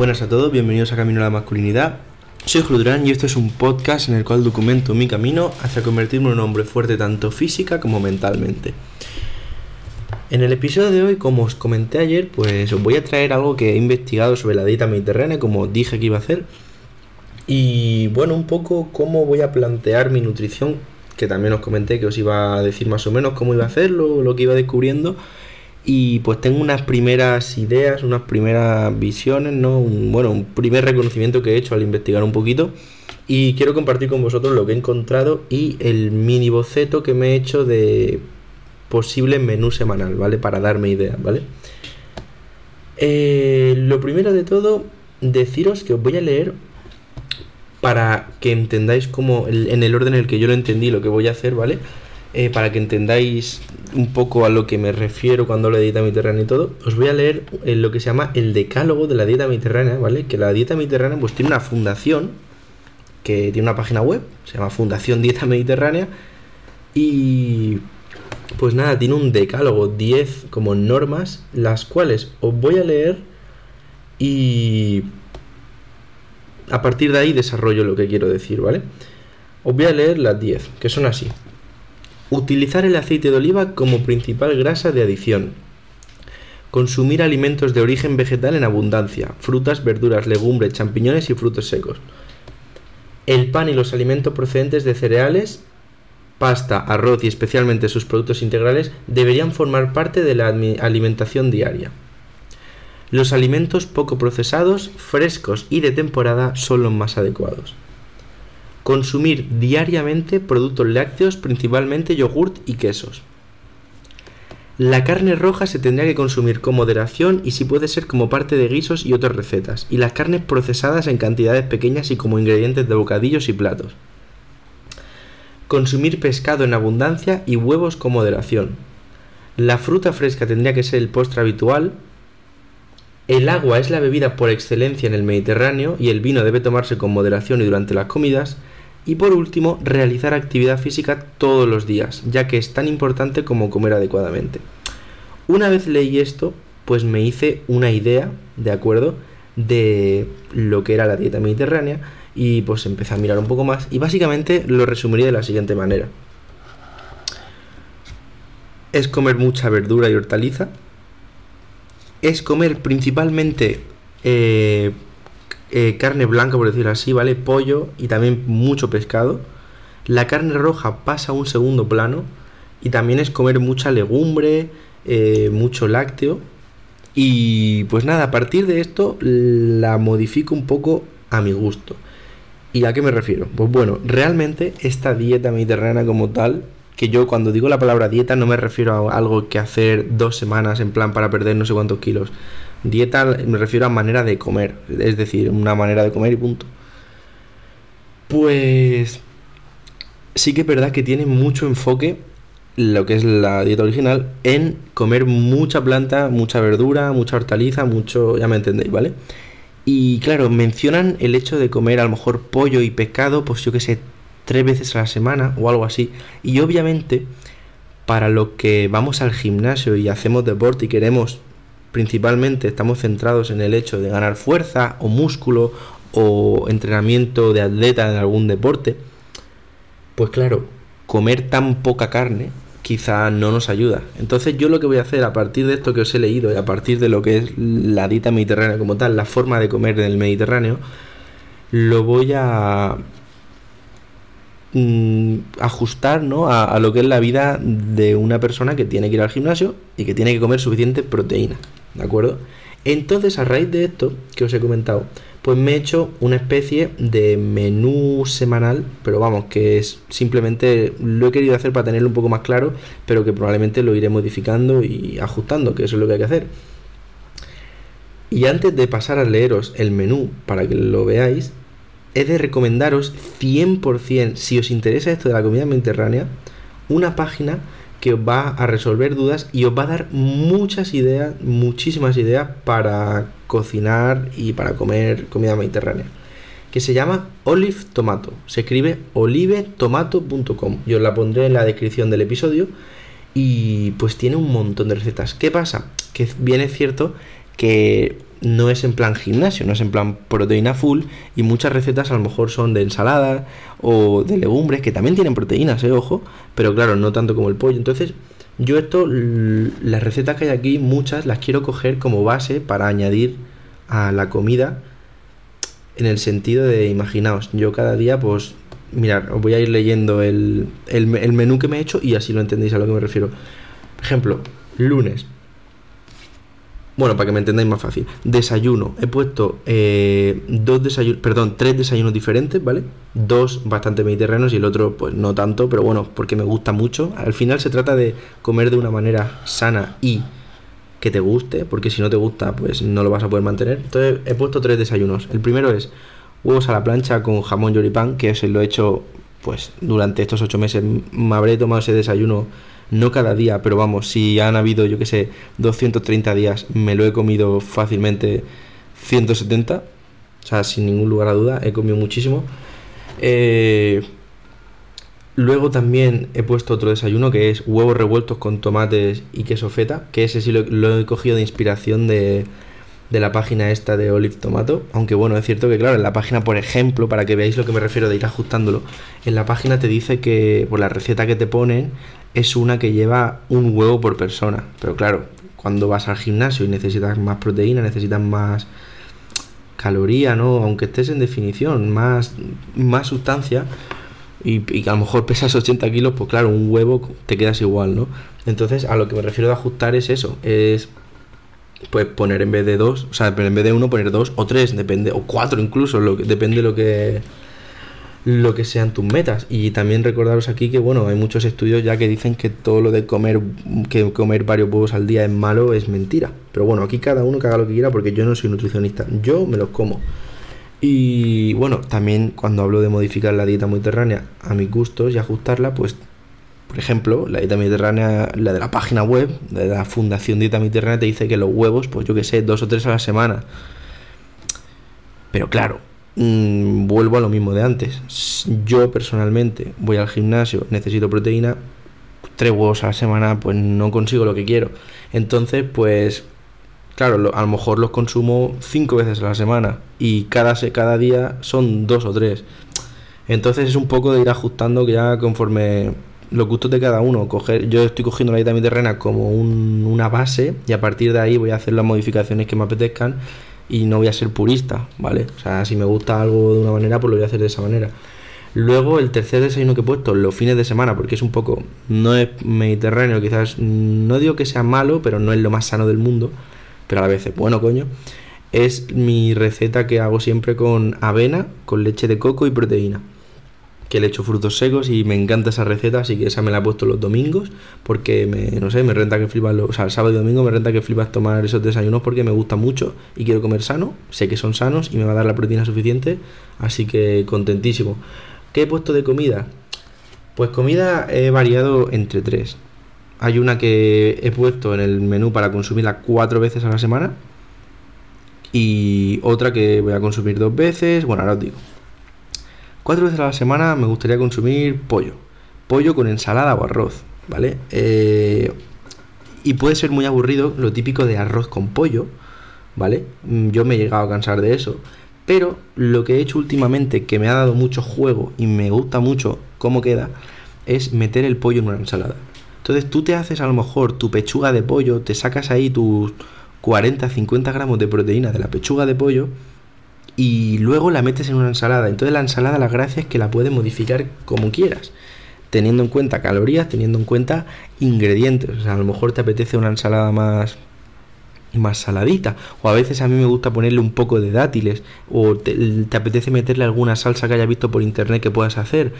Buenas a todos, bienvenidos a Camino a la Masculinidad. Soy Judrán y este es un podcast en el cual documento mi camino hacia convertirme en un hombre fuerte tanto física como mentalmente. En el episodio de hoy, como os comenté ayer, pues os voy a traer algo que he investigado sobre la dieta mediterránea, como dije que iba a hacer. Y bueno, un poco cómo voy a plantear mi nutrición, que también os comenté que os iba a decir más o menos cómo iba a hacerlo, lo que iba descubriendo y pues tengo unas primeras ideas, unas primeras visiones, ¿no? Un, bueno, un primer reconocimiento que he hecho al investigar un poquito y quiero compartir con vosotros lo que he encontrado y el mini boceto que me he hecho de posible menú semanal, ¿vale? Para darme ideas, ¿vale? Eh, lo primero de todo, deciros que os voy a leer para que entendáis cómo, en el orden en el que yo lo entendí, lo que voy a hacer, ¿vale? Eh, para que entendáis un poco a lo que me refiero cuando hablo de dieta mediterránea y todo, os voy a leer eh, lo que se llama el decálogo de la dieta mediterránea, ¿vale? Que la dieta mediterránea pues tiene una fundación que tiene una página web, se llama Fundación Dieta Mediterránea y pues nada, tiene un decálogo, 10 como normas, las cuales os voy a leer y a partir de ahí desarrollo lo que quiero decir, ¿vale? Os voy a leer las 10, que son así. Utilizar el aceite de oliva como principal grasa de adición. Consumir alimentos de origen vegetal en abundancia, frutas, verduras, legumbres, champiñones y frutos secos. El pan y los alimentos procedentes de cereales, pasta, arroz y especialmente sus productos integrales deberían formar parte de la alimentación diaria. Los alimentos poco procesados, frescos y de temporada son los más adecuados. Consumir diariamente productos lácteos, principalmente yogurt y quesos. La carne roja se tendría que consumir con moderación y si puede ser como parte de guisos y otras recetas, y las carnes procesadas en cantidades pequeñas y como ingredientes de bocadillos y platos. Consumir pescado en abundancia y huevos con moderación. La fruta fresca tendría que ser el postre habitual. El agua es la bebida por excelencia en el Mediterráneo y el vino debe tomarse con moderación y durante las comidas. Y por último, realizar actividad física todos los días, ya que es tan importante como comer adecuadamente. Una vez leí esto, pues me hice una idea, ¿de acuerdo? De lo que era la dieta mediterránea y pues empecé a mirar un poco más y básicamente lo resumiría de la siguiente manera. Es comer mucha verdura y hortaliza. Es comer principalmente eh, eh, carne blanca, por decirlo así, ¿vale? Pollo y también mucho pescado. La carne roja pasa a un segundo plano y también es comer mucha legumbre, eh, mucho lácteo. Y pues nada, a partir de esto la modifico un poco a mi gusto. ¿Y a qué me refiero? Pues bueno, realmente esta dieta mediterránea como tal, que yo cuando digo la palabra dieta no me refiero a algo que hacer dos semanas en plan para perder no sé cuántos kilos. Dieta me refiero a manera de comer, es decir, una manera de comer y punto. Pues sí que es verdad que tiene mucho enfoque lo que es la dieta original en comer mucha planta, mucha verdura, mucha hortaliza, mucho, ya me entendéis, ¿vale? Y claro, mencionan el hecho de comer a lo mejor pollo y pescado, pues yo que sé, tres veces a la semana o algo así. Y obviamente, para lo que vamos al gimnasio y hacemos deporte y queremos principalmente estamos centrados en el hecho de ganar fuerza o músculo o entrenamiento de atleta en algún deporte, pues claro, comer tan poca carne quizá no nos ayuda. Entonces yo lo que voy a hacer a partir de esto que os he leído y a partir de lo que es la dieta mediterránea como tal, la forma de comer en el Mediterráneo, lo voy a mm, ajustar ¿no? a, a, lo que es la vida de una persona que tiene que ir al gimnasio y que tiene que comer suficiente proteína. ¿De acuerdo? Entonces, a raíz de esto que os he comentado, pues me he hecho una especie de menú semanal, pero vamos, que es simplemente lo he querido hacer para tenerlo un poco más claro, pero que probablemente lo iré modificando y ajustando, que eso es lo que hay que hacer. Y antes de pasar a leeros el menú para que lo veáis, he de recomendaros 100%, si os interesa esto de la comida mediterránea, una página que os va a resolver dudas y os va a dar muchas ideas, muchísimas ideas para cocinar y para comer comida mediterránea. Que se llama Olive Tomato. Se escribe olivetomato.com. Yo os la pondré en la descripción del episodio. Y pues tiene un montón de recetas. ¿Qué pasa? Que bien es cierto que no es en plan gimnasio, no es en plan proteína full y muchas recetas a lo mejor son de ensalada o de legumbres que también tienen proteínas, eh, ojo, pero claro, no tanto como el pollo. Entonces, yo esto, las recetas que hay aquí, muchas las quiero coger como base para añadir a la comida en el sentido de, imaginaos, yo cada día pues mirad, os voy a ir leyendo el, el, menú que me he hecho y así lo entendéis a lo que me refiero. Ejemplo, lunes. Bueno, para que me entendáis más fácil. Desayuno. He puesto eh, dos desayunos, perdón, tres desayunos diferentes, ¿vale? Dos bastante mediterráneos y el otro, pues no tanto, pero bueno, porque me gusta mucho. Al final se trata de comer de una manera sana y que te guste, porque si no te gusta, pues no lo vas a poder mantener. Entonces he puesto tres desayunos. El primero es huevos a la plancha con jamón yoripán, que se lo he hecho pues durante estos ocho meses. Me habré tomado ese desayuno, no cada día, pero vamos, si han habido, yo que sé, 230 días, me lo he comido fácilmente 170. O sea, sin ningún lugar a duda, he comido muchísimo. Eh, luego también he puesto otro desayuno que es huevos revueltos con tomates y queso feta, que ese sí lo he cogido de inspiración de, de la página esta de Olive Tomato. Aunque bueno, es cierto que claro, en la página, por ejemplo, para que veáis lo que me refiero de ir ajustándolo, en la página te dice que por la receta que te ponen es una que lleva un huevo por persona. Pero claro, cuando vas al gimnasio y necesitas más proteína, necesitas más caloría, ¿no? Aunque estés en definición, más, más sustancia. Y, y, a lo mejor pesas 80 kilos, pues claro, un huevo te quedas igual, ¿no? Entonces, a lo que me refiero de ajustar es eso, es pues poner en vez de dos, o sea, en vez de uno poner dos o tres, depende, o cuatro incluso, lo que, depende lo que lo que sean tus metas. Y también recordaros aquí que bueno, hay muchos estudios ya que dicen que todo lo de comer, que comer varios huevos al día es malo, es mentira. Pero bueno, aquí cada uno que haga lo que quiera porque yo no soy nutricionista, yo me los como. Y bueno, también cuando hablo de modificar la dieta mediterránea a mis gustos y ajustarla, pues por ejemplo, la dieta mediterránea, la de la página web, de la Fundación Dieta Mediterránea, te dice que los huevos, pues yo que sé, dos o tres a la semana. Pero claro, mm, vuelvo a lo mismo de antes. Yo personalmente voy al gimnasio, necesito proteína, tres huevos a la semana, pues no consigo lo que quiero. Entonces, pues, claro, a lo mejor los consumo cinco veces a la semana y cada, cada día son dos o tres. Entonces es un poco de ir ajustando que ya conforme los gustos de cada uno. Coger, yo estoy cogiendo la dieta mediterránea como una base y a partir de ahí voy a hacer las modificaciones que me apetezcan y no voy a ser purista, ¿vale? O sea, si me gusta algo de una manera, pues lo voy a hacer de esa manera. Luego el tercer desayuno que he puesto, los fines de semana, porque es un poco, no es mediterráneo, quizás, no digo que sea malo, pero no es lo más sano del mundo, pero a la vez es bueno, coño. Es mi receta que hago siempre con avena, con leche de coco y proteína que le echo frutos secos y me encanta esa receta, así que esa me la he puesto los domingos porque me, no sé, me renta que flipas, o sea, el sábado y domingo me renta que flipas tomar esos desayunos porque me gusta mucho y quiero comer sano, sé que son sanos y me va a dar la proteína suficiente, así que contentísimo. ¿Qué he puesto de comida? Pues comida he variado entre tres. Hay una que he puesto en el menú para consumirla cuatro veces a la semana y otra que voy a consumir dos veces, bueno, ahora os digo. Cuatro veces a la semana me gustaría consumir pollo. Pollo con ensalada o arroz, ¿vale? Eh, y puede ser muy aburrido lo típico de arroz con pollo, ¿vale? Mm, yo me he llegado a cansar de eso. Pero lo que he hecho últimamente, que me ha dado mucho juego y me gusta mucho cómo queda, es meter el pollo en una ensalada. Entonces tú te haces a lo mejor tu pechuga de pollo, te sacas ahí tus 40-50 gramos de proteína de la pechuga de pollo y luego la metes en una ensalada. Entonces la ensalada la gracia es que la puedes modificar como quieras, teniendo en cuenta calorías, teniendo en cuenta ingredientes. O sea, a lo mejor te apetece una ensalada más más saladita. O a veces a mí me gusta ponerle un poco de dátiles o te, apetece meterle alguna salsa que haya visto por internet que puedas hacer.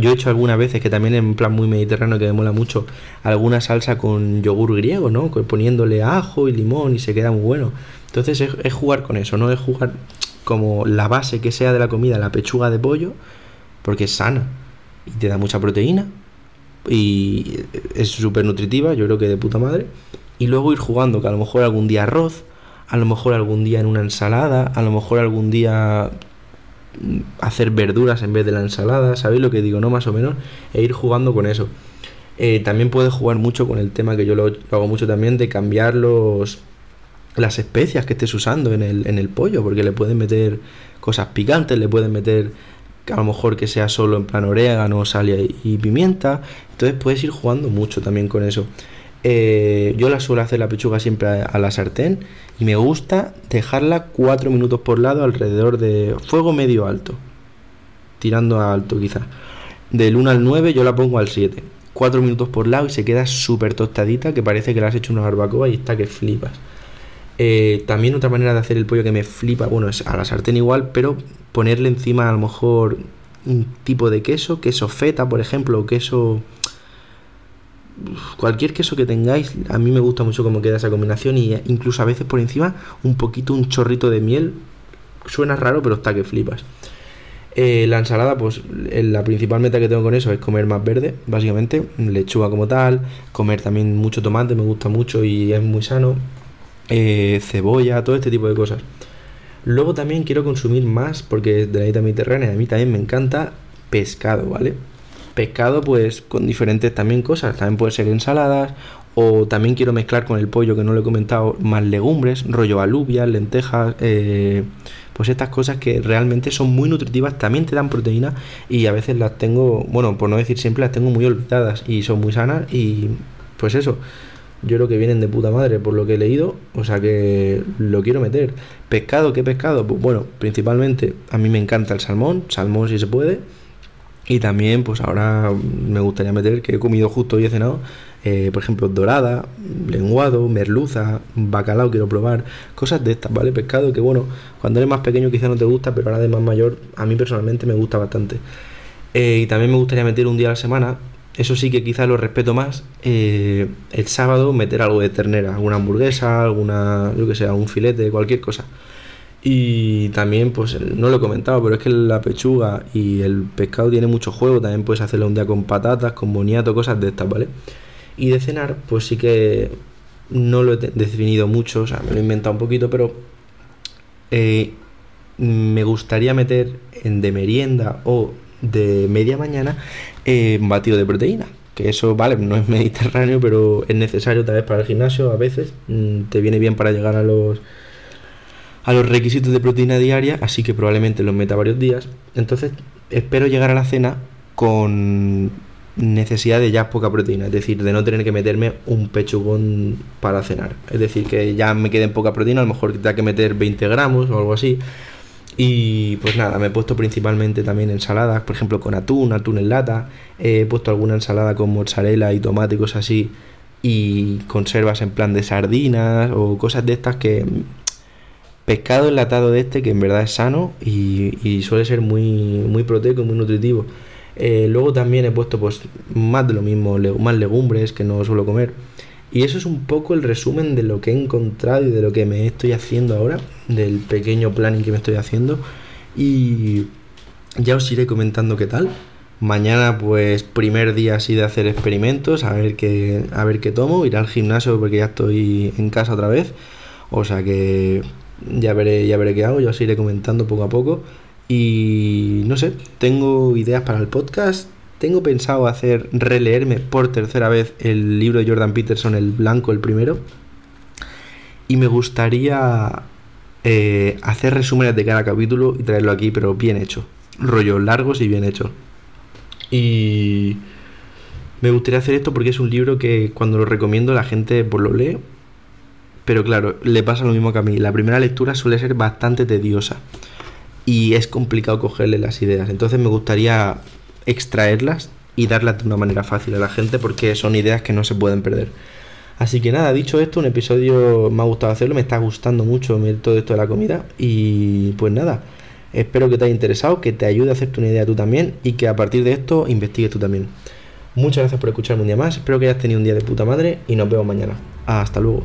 Yo he hecho algunas veces que también en plan muy mediterráneo que me mola mucho alguna salsa con yogur griego no poniéndole ajo y limón y se queda muy bueno. Entonces es jugar con eso no es jugar como la base que sea de la comida, la pechuga de pollo, porque es sana y te da mucha proteína y es súper nutritiva, yo creo que de puta madre. Y luego ir jugando, que a lo mejor algún día arroz, a lo mejor algún día en una ensalada, a lo mejor algún día mm, hacer verduras en vez de la ensalada, ¿sabéis lo que digo? ¿No? Más o menos, e ir jugando con eso. Eh, también puedes jugar mucho con el tema que yo lo, lo hago mucho también, de cambiar los las especias que estés usando en el, en el pollo, porque le pueden meter cosas picantes, le pueden meter a lo mejor que sea solo en plan orégano, sal y, pimienta. Entonces puedes ir jugando mucho también con eso. Eh, yo la suelo hacer la pechuga siempre a, la sartén y me gusta dejarla 4 minutos por lado alrededor de fuego medio alto, tirando a alto quizás. Del 1 al 9 yo la pongo al 7. 4 minutos por lado y se queda súper tostadita que parece que le has hecho una barbacoa y está que flipas. Eh, también otra manera de hacer el pollo que me flipa, bueno, es a la sartén igual, pero ponerle encima a lo mejor un tipo de queso, queso feta, por ejemplo, o queso... Cualquier queso que tengáis, a mí me gusta mucho cómo queda esa combinación y incluso a veces por encima un poquito, un chorrito de miel. Suena raro, pero está que flipas. Eh, la ensalada, pues la principal meta que tengo con eso es comer más verde, básicamente, lechuga como tal, comer también mucho tomate, me gusta mucho y es muy sano. Eh, cebolla, todo este tipo de cosas. Luego también quiero consumir más, porque de la dieta mediterránea a mí también me encanta pescado, ¿vale? Pescado pues con diferentes también cosas, también puede ser ensaladas, o también quiero mezclar con el pollo que no lo he comentado, más legumbres, rollo alubias, lentejas, eh, pues estas cosas que realmente son muy nutritivas, también te dan proteína y a veces las tengo, bueno, por no decir siempre, las tengo muy olvidadas y son muy sanas y pues eso yo creo que vienen de puta madre por lo que he leído, o sea que lo quiero meter. Pescado, ¿qué pescado? Pues bueno, principalmente a mí me encanta el salmón, salmón si se puede. Y también, pues ahora me gustaría meter, que he comido justo hoy he cenado, eh, por ejemplo, dorada, lenguado, merluza, bacalao quiero probar, cosas de estas, ¿vale? Pescado que bueno, cuando eres más pequeño quizá no te gusta, pero ahora de más mayor a mí personalmente me gusta bastante. Eh, y también me gustaría meter un día a la semana eso sí que quizá lo respeto más. Eh, el sábado meter algo de ternera, alguna hamburguesa, alguna, yo que sé, un filete, cualquier cosa. Y también, pues no lo he comentado, pero es que la pechuga y el pescado tiene mucho juego. También puedes hacerlo un día con patatas, con boniato, cosas de estas, ¿vale? Y de cenar, pues sí que no lo he definido mucho, o sea, me lo he inventado un poquito, pero eh, me gustaría meter en de merienda o de media mañana eh, batido de proteína. Que eso, vale, no es mediterráneo, pero es necesario tal vez para el gimnasio a veces. Mm, te viene bien para llegar a los a los requisitos de proteína diaria, así que probablemente los meta varios días. Entonces, espero llegar a la cena con necesidad de ya poca proteína, es decir, de no tener que meterme un pechugón para cenar. Es decir, que ya me quede poca proteína, a lo mejor tenga que meter 20 gramos o algo así, y pues nada, me he puesto principalmente también ensaladas, por ejemplo con atún, atún en lata. He puesto alguna ensalada con mozzarella y cosas así. Y conservas en plan de sardinas o cosas de estas que... Pescado enlatado de este que en verdad es sano y, suele ser muy, muy proteico y muy nutritivo. Eh, luego también he puesto pues más de lo mismo, más legumbres que no suelo comer. Y eso es un poco el resumen de lo que he encontrado y de lo que me estoy haciendo ahora, del pequeño planning que me estoy haciendo. Y ya os iré comentando qué tal. Mañana, pues, primer día así de hacer experimentos, a ver qué, a ver qué tomo. Ir al gimnasio porque ya estoy en casa otra vez. O sea que ya veré, ya veré qué hago, ya os iré comentando poco a poco. Y no sé, tengo ideas para el podcast, tengo pensado hacer releerme por tercera vez el libro de Jordan Peterson, el blanco, el primero. Y me gustaría eh, hacer resúmenes de cada capítulo y traerlo aquí, pero bien hecho. Rollos largos y bien hecho. Y me gustaría hacer esto porque es un libro que cuando lo recomiendo la gente pues lo lee. Pero claro, le pasa lo mismo que a mí. La primera lectura suele ser bastante tediosa. Y es complicado cogerle las ideas. Entonces me gustaría extraerlas y darlas de una manera fácil a la gente porque son ideas que no se pueden perder. Así que nada, dicho esto, un episodio me ha gustado hacerlo, me está gustando mucho todo esto de la comida y pues nada, espero que te haya interesado, que te ayude a hacerte una idea tú también y que a partir de esto investigues tú también. Muchas gracias por escucharme un día más, espero que hayas tenido un día de puta madre y nos vemos mañana. Hasta luego.